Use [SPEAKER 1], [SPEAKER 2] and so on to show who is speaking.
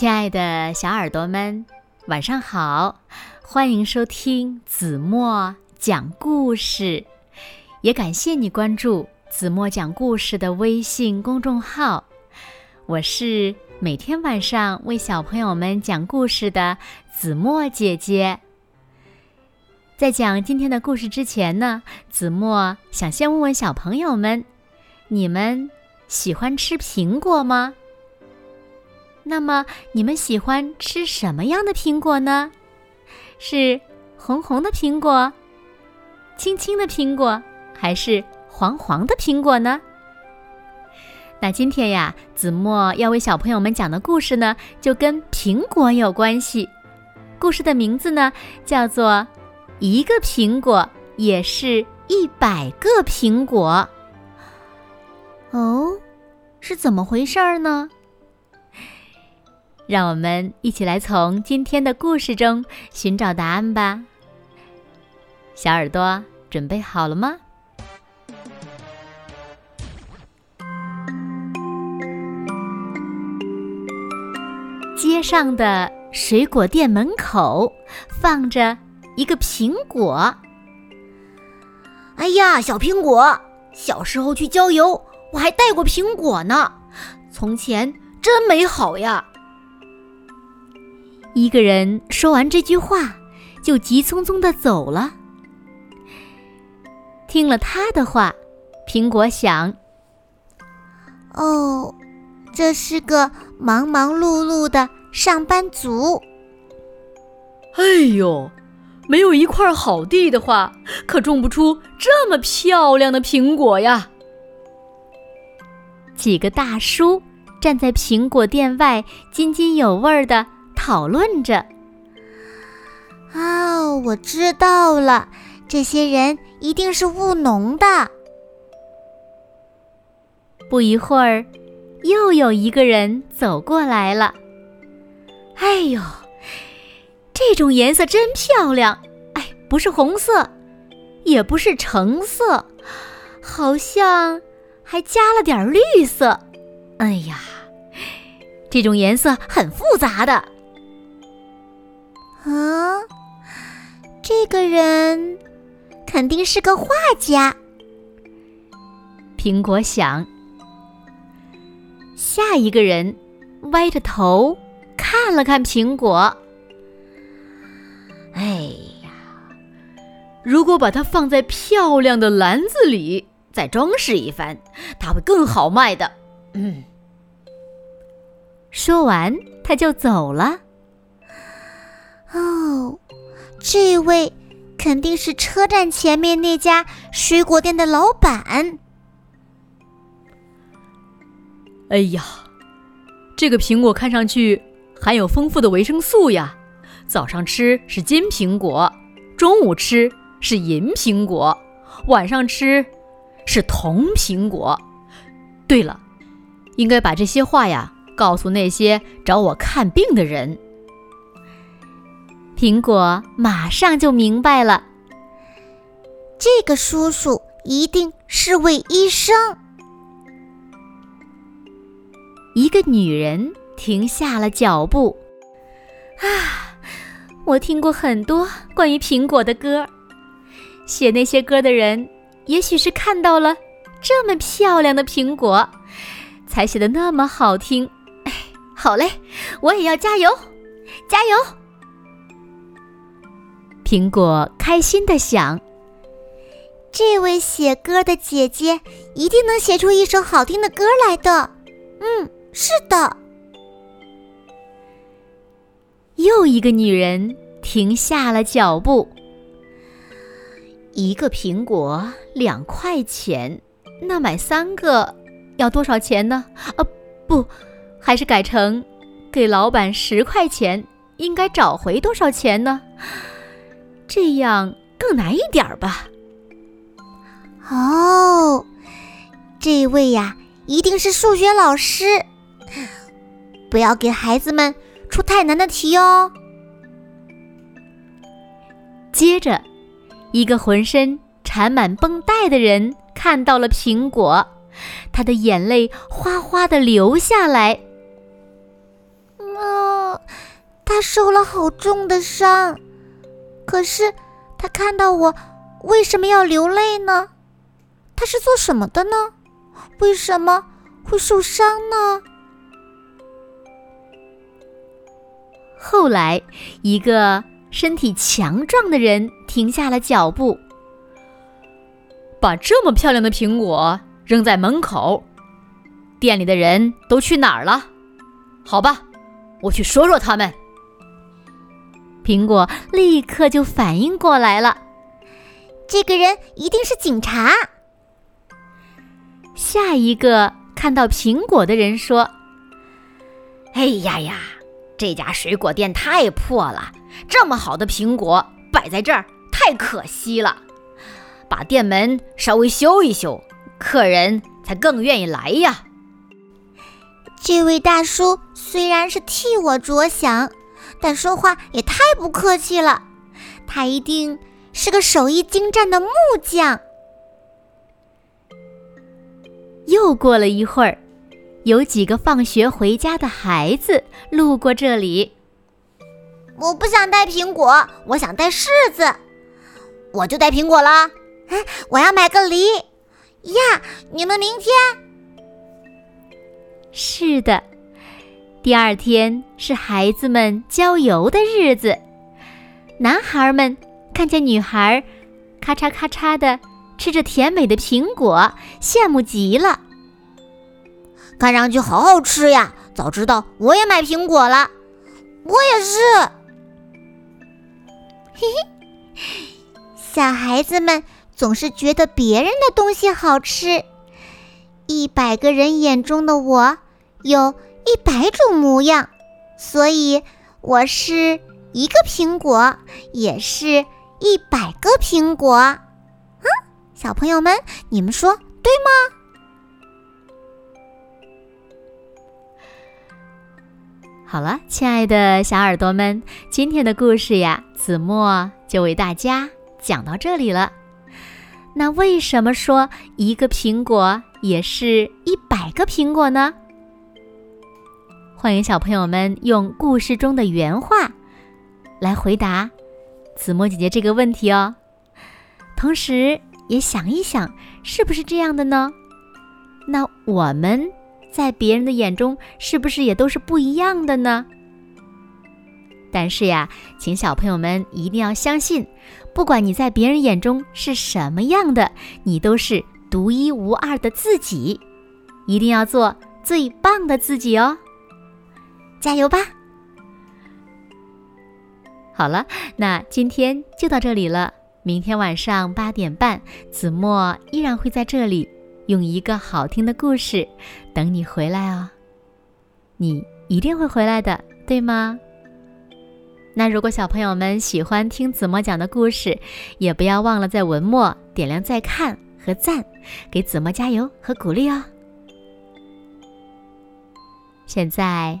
[SPEAKER 1] 亲爱的小耳朵们，晚上好！欢迎收听子墨讲故事，也感谢你关注子墨讲故事的微信公众号。我是每天晚上为小朋友们讲故事的子墨姐姐。在讲今天的故事之前呢，子墨想先问问小朋友们：你们喜欢吃苹果吗？那么你们喜欢吃什么样的苹果呢？是红红的苹果、青青的苹果，还是黄黄的苹果呢？那今天呀，子墨要为小朋友们讲的故事呢，就跟苹果有关系。故事的名字呢，叫做《一个苹果也是一百个苹果》。哦，是怎么回事儿呢？让我们一起来从今天的故事中寻找答案吧。小耳朵准备好了吗？街上的水果店门口放着一个苹果。
[SPEAKER 2] 哎呀，小苹果！小时候去郊游，我还带过苹果呢。从前真美好呀！
[SPEAKER 1] 一个人说完这句话，就急匆匆的走了。听了他的话，苹果想：“
[SPEAKER 3] 哦，这是个忙忙碌碌的上班族。
[SPEAKER 4] 哎呦，没有一块好地的话，可种不出这么漂亮的苹果呀！”
[SPEAKER 1] 几个大叔站在苹果店外，津津有味的。讨论着。
[SPEAKER 3] 哦，我知道了，这些人一定是务农的。
[SPEAKER 1] 不一会儿，又有一个人走过来了。哎呦，这种颜色真漂亮！哎，不是红色，也不是橙色，好像还加了点绿色。哎呀，这种颜色很复杂的。
[SPEAKER 3] 啊，这个人肯定是个画家。
[SPEAKER 1] 苹果想。下一个人歪着头看了看苹果。
[SPEAKER 4] 哎呀，如果把它放在漂亮的篮子里，再装饰一番，它会更好卖的。嗯。
[SPEAKER 1] 说完，他就走了。
[SPEAKER 3] 哦，这位肯定是车站前面那家水果店的老板。
[SPEAKER 4] 哎呀，这个苹果看上去含有丰富的维生素呀！早上吃是金苹果，中午吃是银苹果，晚上吃是铜苹果。对了，应该把这些话呀告诉那些找我看病的人。
[SPEAKER 1] 苹果马上就明白了，
[SPEAKER 3] 这个叔叔一定是位医生。
[SPEAKER 1] 一个女人停下了脚步。啊，我听过很多关于苹果的歌，写那些歌的人，也许是看到了这么漂亮的苹果，才写的那么好听。哎，好嘞，我也要加油，加油！苹果开心的想：“
[SPEAKER 3] 这位写歌的姐姐一定能写出一首好听的歌来的。”嗯，是的。
[SPEAKER 1] 又一个女人停下了脚步。一个苹果两块钱，那买三个要多少钱呢？啊，不，还是改成给老板十块钱，应该找回多少钱呢？这样更难一点儿吧。
[SPEAKER 3] 哦，这位呀，一定是数学老师。不要给孩子们出太难的题哦。
[SPEAKER 1] 接着，一个浑身缠满绷带的人看到了苹果，他的眼泪哗哗的流下来。
[SPEAKER 3] 啊！他受了好重的伤。可是他看到我，为什么要流泪呢？他是做什么的呢？为什么会受伤呢？
[SPEAKER 1] 后来，一个身体强壮的人停下了脚步，
[SPEAKER 4] 把这么漂亮的苹果扔在门口。店里的人都去哪儿了？好吧，我去说说他们。
[SPEAKER 1] 苹果立刻就反应过来了，
[SPEAKER 3] 这个人一定是警察。
[SPEAKER 1] 下一个看到苹果的人说：“
[SPEAKER 2] 哎呀呀！”这家水果店太破了，这么好的苹果摆在这儿太可惜了。把店门稍微修一修，客人才更愿意来呀。
[SPEAKER 3] 这位大叔虽然是替我着想，但说话也太不客气了。他一定是个手艺精湛的木匠。
[SPEAKER 1] 又过了一会儿。有几个放学回家的孩子路过这里。
[SPEAKER 3] 我不想带苹果，我想带柿子。
[SPEAKER 2] 我就带苹果了。
[SPEAKER 3] 哎，我要买个梨。呀，你们明天？
[SPEAKER 1] 是的，第二天是孩子们郊游的日子。男孩们看见女孩咔嚓咔嚓的吃着甜美的苹果，羡慕极了。
[SPEAKER 2] 看上去好好吃呀！早知道我也买苹果了。
[SPEAKER 3] 我也是。嘿嘿，小孩子们总是觉得别人的东西好吃。一百个人眼中的我，有一百种模样，所以我是一个苹果，也是一百个苹果。嗯，小朋友们，你们说对吗？
[SPEAKER 1] 好了，亲爱的小耳朵们，今天的故事呀，子墨就为大家讲到这里了。那为什么说一个苹果也是一百个苹果呢？欢迎小朋友们用故事中的原话来回答子墨姐姐这个问题哦。同时也想一想，是不是这样的呢？那我们。在别人的眼中，是不是也都是不一样的呢？但是呀，请小朋友们一定要相信，不管你在别人眼中是什么样的，你都是独一无二的自己，一定要做最棒的自己哦！加油吧！好了，那今天就到这里了。明天晚上八点半，子墨依然会在这里。用一个好听的故事等你回来哦，你一定会回来的，对吗？那如果小朋友们喜欢听子墨讲的故事，也不要忘了在文末点亮再看和赞，给子墨加油和鼓励哦。现在